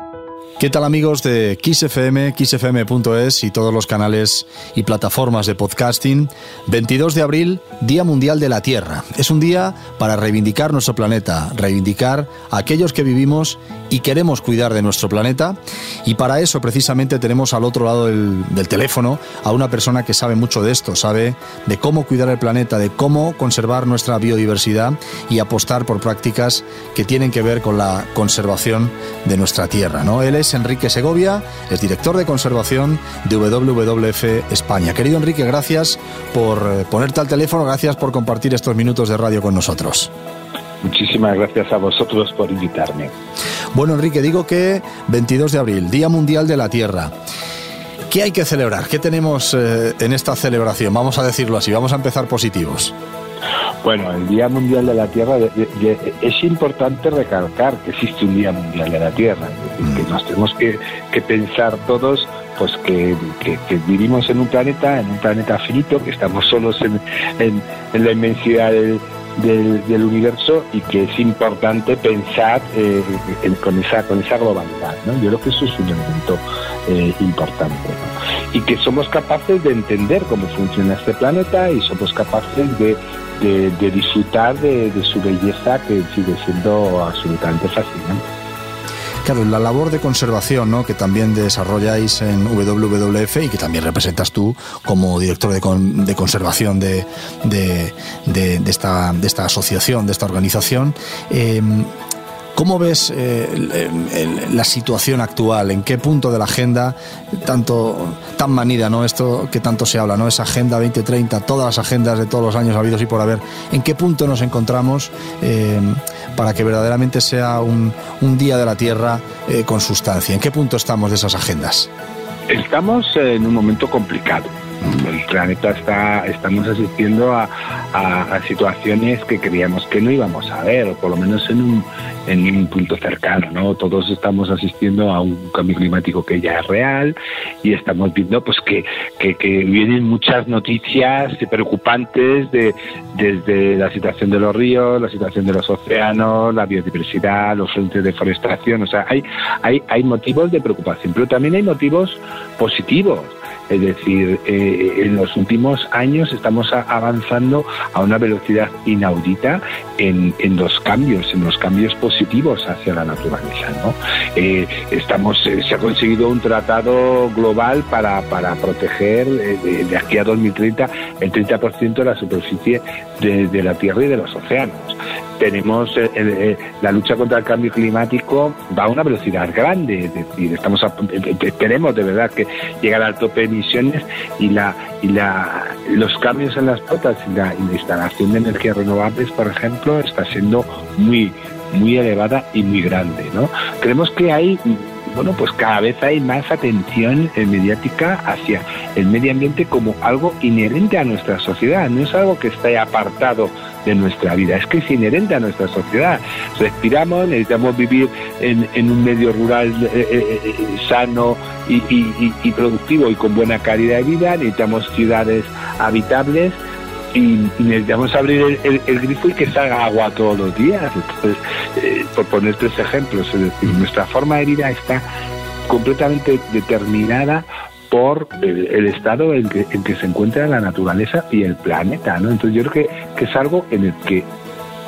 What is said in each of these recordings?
Thank you ¿Qué tal amigos de XFM, XFM.es y todos los canales y plataformas de podcasting? 22 de abril, Día Mundial de la Tierra. Es un día para reivindicar nuestro planeta, reivindicar a aquellos que vivimos y queremos cuidar de nuestro planeta. Y para eso precisamente tenemos al otro lado del, del teléfono a una persona que sabe mucho de esto, sabe de cómo cuidar el planeta, de cómo conservar nuestra biodiversidad y apostar por prácticas que tienen que ver con la conservación de nuestra tierra. ¿no? Él es Enrique Segovia, es director de conservación de WWF España. Querido Enrique, gracias por eh, ponerte al teléfono, gracias por compartir estos minutos de radio con nosotros. Muchísimas gracias a vosotros por invitarme. Bueno, Enrique, digo que 22 de abril, Día Mundial de la Tierra. ¿Qué hay que celebrar? ¿Qué tenemos eh, en esta celebración? Vamos a decirlo así, vamos a empezar positivos. Bueno, el Día Mundial de la Tierra es importante recalcar que existe un Día Mundial de la Tierra, que nos tenemos que, pensar todos pues que, vivimos en un planeta, en un planeta finito, que estamos solos en, la inmensidad del, universo y que es importante pensar eh, con, esa, con esa globalidad. ¿no? Yo creo que eso es un elemento eh, importante. Y que somos capaces de entender cómo funciona este planeta y somos capaces de de, disfrutar de, su belleza que sigue siendo absolutamente fascinante. Claro, la labor de conservación ¿no? que también desarrolláis en WWF y que también representas tú como director de, de conservación de, de, esta, de esta asociación, de esta organización, eh, ¿Cómo ves eh, la situación actual? ¿En qué punto de la agenda tanto tan manida, no esto que tanto se habla, no esa agenda 2030, todas las agendas de todos los años habidos y por haber? ¿En qué punto nos encontramos eh, para que verdaderamente sea un, día de la Tierra eh, con sustancia? ¿En qué punto estamos de esas agendas? Estamos en un momento complicado el planeta está, estamos asistiendo a, situaciones que creíamos que no íbamos a ver, o por lo menos en un, en un punto cercano, ¿no? Todos estamos asistiendo a un cambio climático que ya es real y estamos viendo pues que, vienen muchas noticias preocupantes de, desde la situación de los ríos, la situación de los océanos, la biodiversidad, los frentes de deforestación, o sea, hay, hay, hay motivos de preocupación, pero también hay motivos positivos es decir, eh, en los últimos años estamos avanzando a una velocidad inaudita en, los cambios, en los cambios positivos hacia la naturaleza. ¿no? Eh, estamos, eh, se ha conseguido un tratado global para, proteger de, aquí a 2030 el 30% de la superficie de la Tierra y de los océanos tenemos eh, eh, la lucha contra el cambio climático va a una velocidad grande, es decir, estamos eh, esperemos de verdad que llegar al tope de emisiones y la y la los cambios en las flotas y la, instalación de energías renovables, por ejemplo, está siendo muy muy elevada y muy grande, ¿no? Creemos que hay bueno, pues cada vez hay más atención mediática hacia el medio ambiente como algo inherente a nuestra sociedad, no es algo que esté apartado de nuestra vida, es que es inherente a nuestra sociedad. Respiramos, necesitamos vivir en, un medio rural eh, eh, eh, sano y, productivo y con buena calidad de vida, necesitamos ciudades habitables y, necesitamos abrir el, grifo y que salga agua todos los días. Entonces, por poner tres ejemplos, es decir, nuestra forma de vida está completamente determinada por el, estado en que, en que, se encuentra la naturaleza y el planeta, ¿no? Entonces yo creo que, que es algo en el que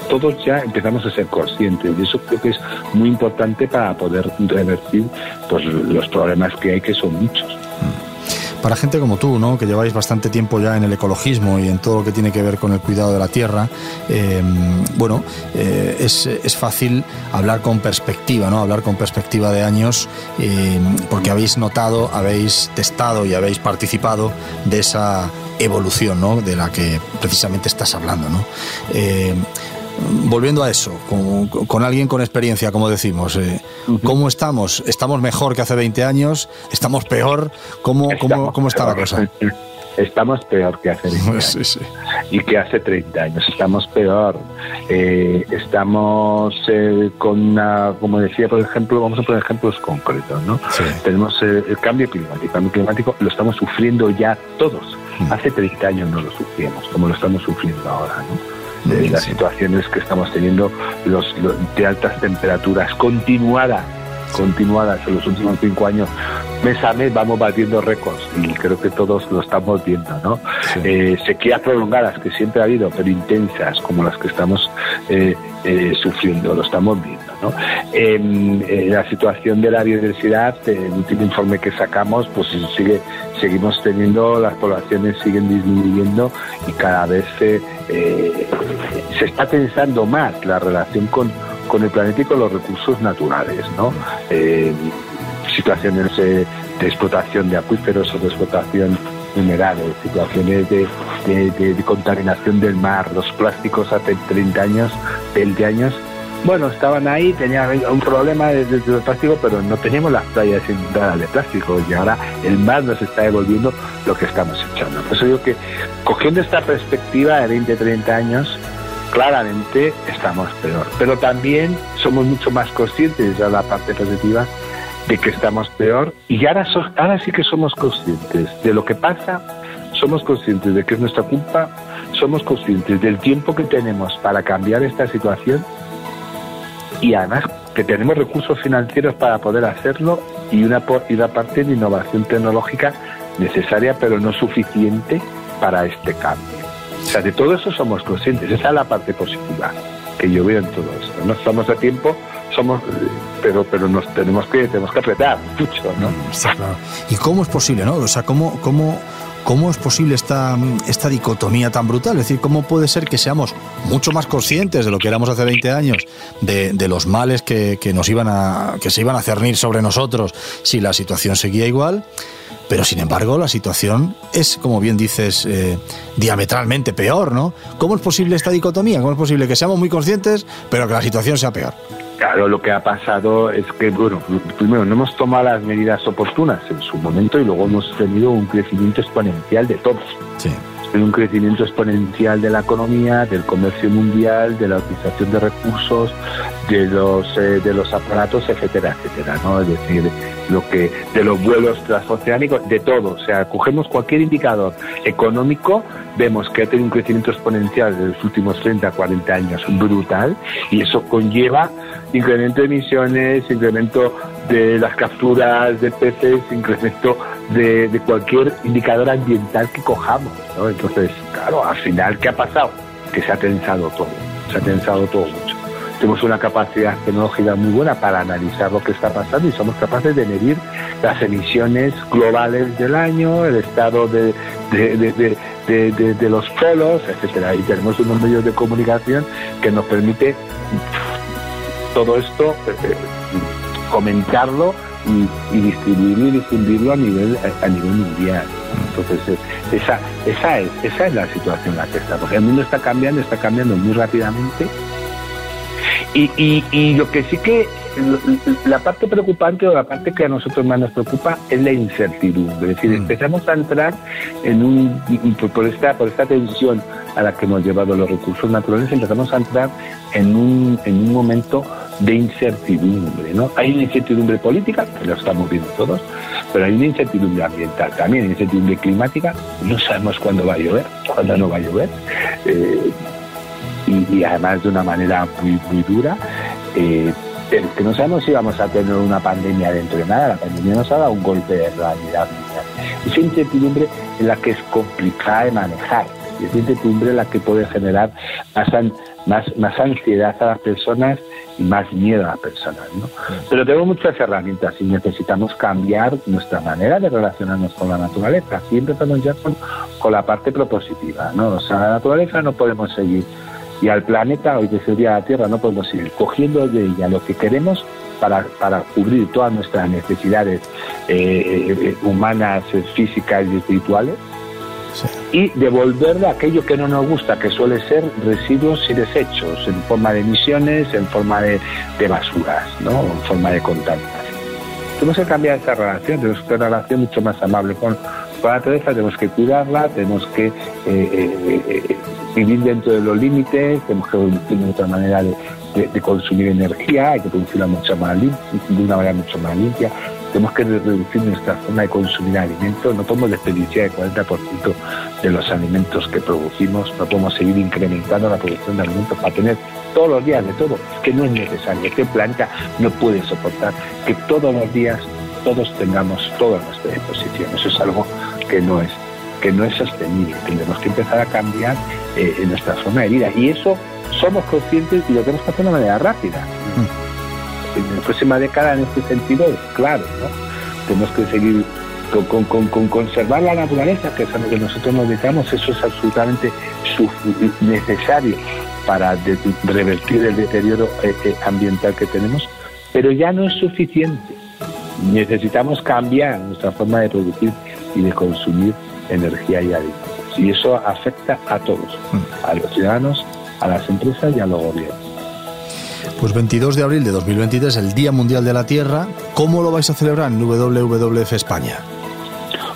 todos ya empezamos a ser conscientes y eso creo que es muy importante para poder revertir pues los problemas que hay que son muchos para gente como tú, ¿no? que lleváis bastante tiempo ya en el ecologismo y en todo lo que tiene que ver con el cuidado de la tierra, em, bueno, eh, es, fácil hablar con perspectiva, ¿no? hablar con perspectiva de años, em, porque habéis notado, habéis testado y habéis participado de esa evolución ¿no? de la que precisamente estás hablando. ¿no? Volviendo a eso, con, alguien con experiencia, como decimos, eh, ¿cómo estamos? ¿Estamos mejor que hace 20 años? ¿Estamos peor? ¿Cómo, cómo, está la cosa? Estamos peor que hace 20 años y que hace 30 años. Estamos peor. Eh, estamos eh, con una, como decía, por ejemplo, vamos a poner ejemplos concretos, ¿no? Tenemos el cambio climático. El cambio climático lo estamos sufriendo ya todos. Mm. Hace 30 años no lo sufrimos, como lo estamos sufriendo ahora, ¿no? De las situaciones que estamos teniendo los, de altas temperaturas continuadas continuadas en los últimos cinco años, mes a mes vamos batiendo récords y creo que todos lo estamos viendo, ¿no? Eh, sequías prolongadas que siempre ha habido, pero intensas como las que estamos eh, eh, sufriendo, lo estamos viendo, ¿no? La situación de la biodiversidad, el último informe que sacamos, pues sigue seguimos teniendo, las poblaciones siguen disminuyendo y cada vez se, se está pensando más la relación con con el planeta los recursos naturales, ¿no? Eh, situaciones de explotación de acuíferos o de explotación minerales, situaciones de, contaminación del mar, los plásticos hace 30 años, 20 años, bueno, estaban ahí, tenían un problema desde el plástico, pero no teníamos las playas inundadas de plástico y ahora el mar nos está devolviendo lo que estamos echando. Por eso digo que cogiendo esta perspectiva de 20, 30 años, claramente estamos peor. Pero también somos mucho más conscientes, de la parte positiva, de que estamos peor. Y ahora, ahora sí que somos conscientes de lo que pasa, somos conscientes de que es nuestra culpa, somos conscientes del tiempo que tenemos para cambiar esta situación y además que tenemos recursos financieros para poder hacerlo y una, y una parte de innovación tecnológica necesaria pero no suficiente para este cambio. O sea, de todo eso somos conscientes. Esa es la parte positiva que yo veo en todo esto. No estamos a tiempo, somos, pero pero nos tenemos que tenemos que apretar mucho, ¿no? ¿Y cómo es posible, no? O sea, cómo cómo ¿Cómo es posible esta, esta dicotomía tan brutal? Es decir, ¿cómo puede ser que seamos mucho más conscientes de lo que éramos hace 20 años, de, de los males que, que, nos iban a, que se iban a cernir sobre nosotros si la situación seguía igual? Pero sin embargo, la situación es, como bien dices, eh, diametralmente peor, ¿no? ¿Cómo es posible esta dicotomía? ¿Cómo es posible que seamos muy conscientes, pero que la situación sea peor? Claro, lo que ha pasado es que, bueno, primero no hemos tomado las medidas oportunas en su momento y luego hemos tenido un crecimiento exponencial de todos. Sí un crecimiento exponencial de la economía, del comercio mundial, de la utilización de recursos, de los eh, de los aparatos, etcétera, etcétera, ¿no? Es decir, lo que de los vuelos transoceánicos, de todo, o sea, cogemos cualquier indicador económico, vemos que ha tenido un crecimiento exponencial de los últimos 30, 40 años brutal y eso conlleva incremento de emisiones, incremento de las capturas de peces, incremento de, de cualquier indicador ambiental que cojamos. ¿no? Entonces, claro, al final, ¿qué ha pasado? Que se ha tensado todo, se ha tensado todo. Tenemos una capacidad tecnológica muy buena para analizar lo que está pasando y somos capaces de medir las emisiones globales del año, el estado de, de, de, los polos, etcétera. Y tenemos unos medios de comunicación que nos permite todo esto eh, eh, comentarlo y, distribuirlo y difundirlo a nivel a nivel mundial. Entonces eh, esa esa es esa es la situación en la que estamos. El mundo está cambiando, está cambiando muy rápidamente. Y, y, y lo que sí que la parte preocupante o la parte que a nosotros más nos preocupa es la incertidumbre. Es decir, mm. empezamos a entrar en un por esta por esta tensión a la que hemos llevado los recursos naturales, empezamos a entrar en un, en un momento de incertidumbre. ¿no? Hay una incertidumbre política, que lo estamos viendo todos, pero hay una incertidumbre ambiental también, una incertidumbre climática. No sabemos cuándo va a llover, cuándo no va a llover. Eh, y, además de una manera muy, muy dura. Eh, que no sabemos si vamos a tener una pandemia dentro de nada. La pandemia nos ha dado un golpe de realidad Esa incertidumbre es la que es complicada de manejar. Esa incertidumbre es la que puede generar más, más, más ansiedad a las personas y más miedo a las personas. ¿no? Pero tenemos muchas herramientas y necesitamos cambiar nuestra manera de relacionarnos con la naturaleza. Siempre empezamos ya con, con la parte propositiva. ¿no? O sea, la naturaleza no podemos seguir y al planeta, hoy que sería la Tierra, no podemos seguir cogiendo de ella lo que queremos para, para cubrir todas nuestras necesidades eh, eh, humanas, físicas y espirituales y devolverle aquello que no nos gusta, que suele ser residuos y desechos, en forma de emisiones, en forma de, basuras, ¿no? en forma de contaminación. Tenemos que cambiar esta relación, tenemos que una relación mucho más amable con, la naturaleza, tenemos que cuidarla, tenemos que eh, eh, eh, vivir dentro de los límites, tenemos que evolucionar otra manera de, consumir energía, hay que producirla mucho más de una manera mucho más limpia, tenemos que reducir nuestra forma de consumir alimentos, no podemos desperdiciar el 40% de los alimentos que producimos, no podemos seguir incrementando la producción de alimentos para tener todos los días de todo, que no es necesario, este planeta no puede soportar que todos los días todos tengamos toda nuestra disposición. Eso es algo que no es que no es sostenible. Tenemos que empezar a cambiar eh, en nuestra forma de vida. Y eso somos conscientes y lo tenemos que hacer de una manera rápida. Mm. En la próxima década, en este sentido, es claro. ¿no? Tenemos que seguir con, con, conservar la naturaleza, que es a lo que nosotros nos dedicamos. Eso es absolutamente necesario para revertir el deterioro eh, eh, ambiental que tenemos. Pero ya no es suficiente necesitamos cambiar nuestra forma de producir y de consumir energía y alimentos. Y eso afecta a todos, mm. a los ciudadanos, a las empresas y a los gobiernos. Pues 22 de abril de 2023, el Día Mundial de la Tierra. ¿Cómo lo vais a celebrar en WWF España?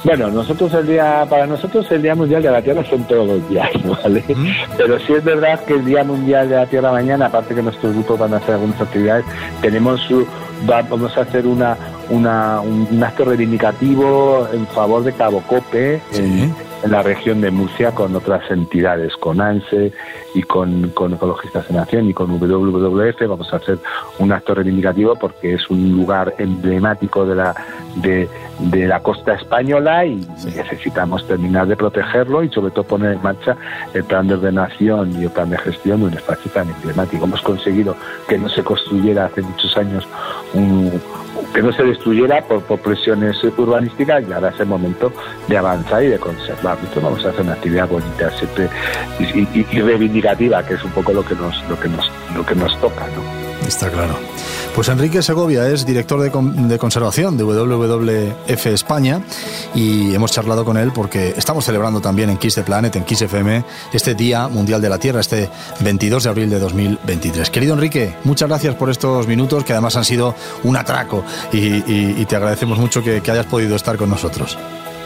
Bueno, nosotros el día, para nosotros el Día Mundial de la Tierra son todos los días, ¿vale? Mm. Pero sí es verdad que el Día Mundial de la Tierra mañana, aparte que nuestros grupos van a hacer algunas actividades, tenemos su, vamos a hacer una, una, un, acto reivindicativo en favor de Cabo Cope en, la región de Murcia con otras entidades, con ANSE y con, con Ecologistas en Acción y con WWF. Vamos a hacer un acto reivindicativo porque es un lugar emblemático de la, de, de la costa española y necesitamos terminar de protegerlo y sobre todo poner en marcha el plan de ordenación y el plan de gestión de un espacio tan emblemático. Hemos conseguido que no se construyera hace muchos años un, que no se destruyera por, presiones urbanísticas y ahora es el momento de avanzar y de conservar. Entonces vamos a hacer una actividad bonita siempre y, reivindicativa, que es un poco lo que nos, lo que nos, lo que nos toca, ¿no? Está claro. Pues Enrique Segovia es director de, conservación de WWF España y hemos charlado con él porque estamos celebrando también en Kiss the Planet, en Kiss FM, este Día Mundial de la Tierra, este 22 de abril de 2023. Querido Enrique, muchas gracias por estos minutos que además han sido un atraco y, te agradecemos mucho que, hayas podido estar con nosotros.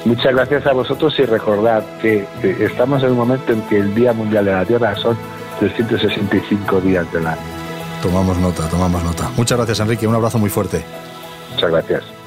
Muchas gracias a vosotros y recordad que, estamos en un momento en que el Día Mundial de la Tierra son 365 días del año. Tomamos nota, tomamos nota. Muchas gracias, Enrique. Un abrazo muy fuerte. Muchas gracias.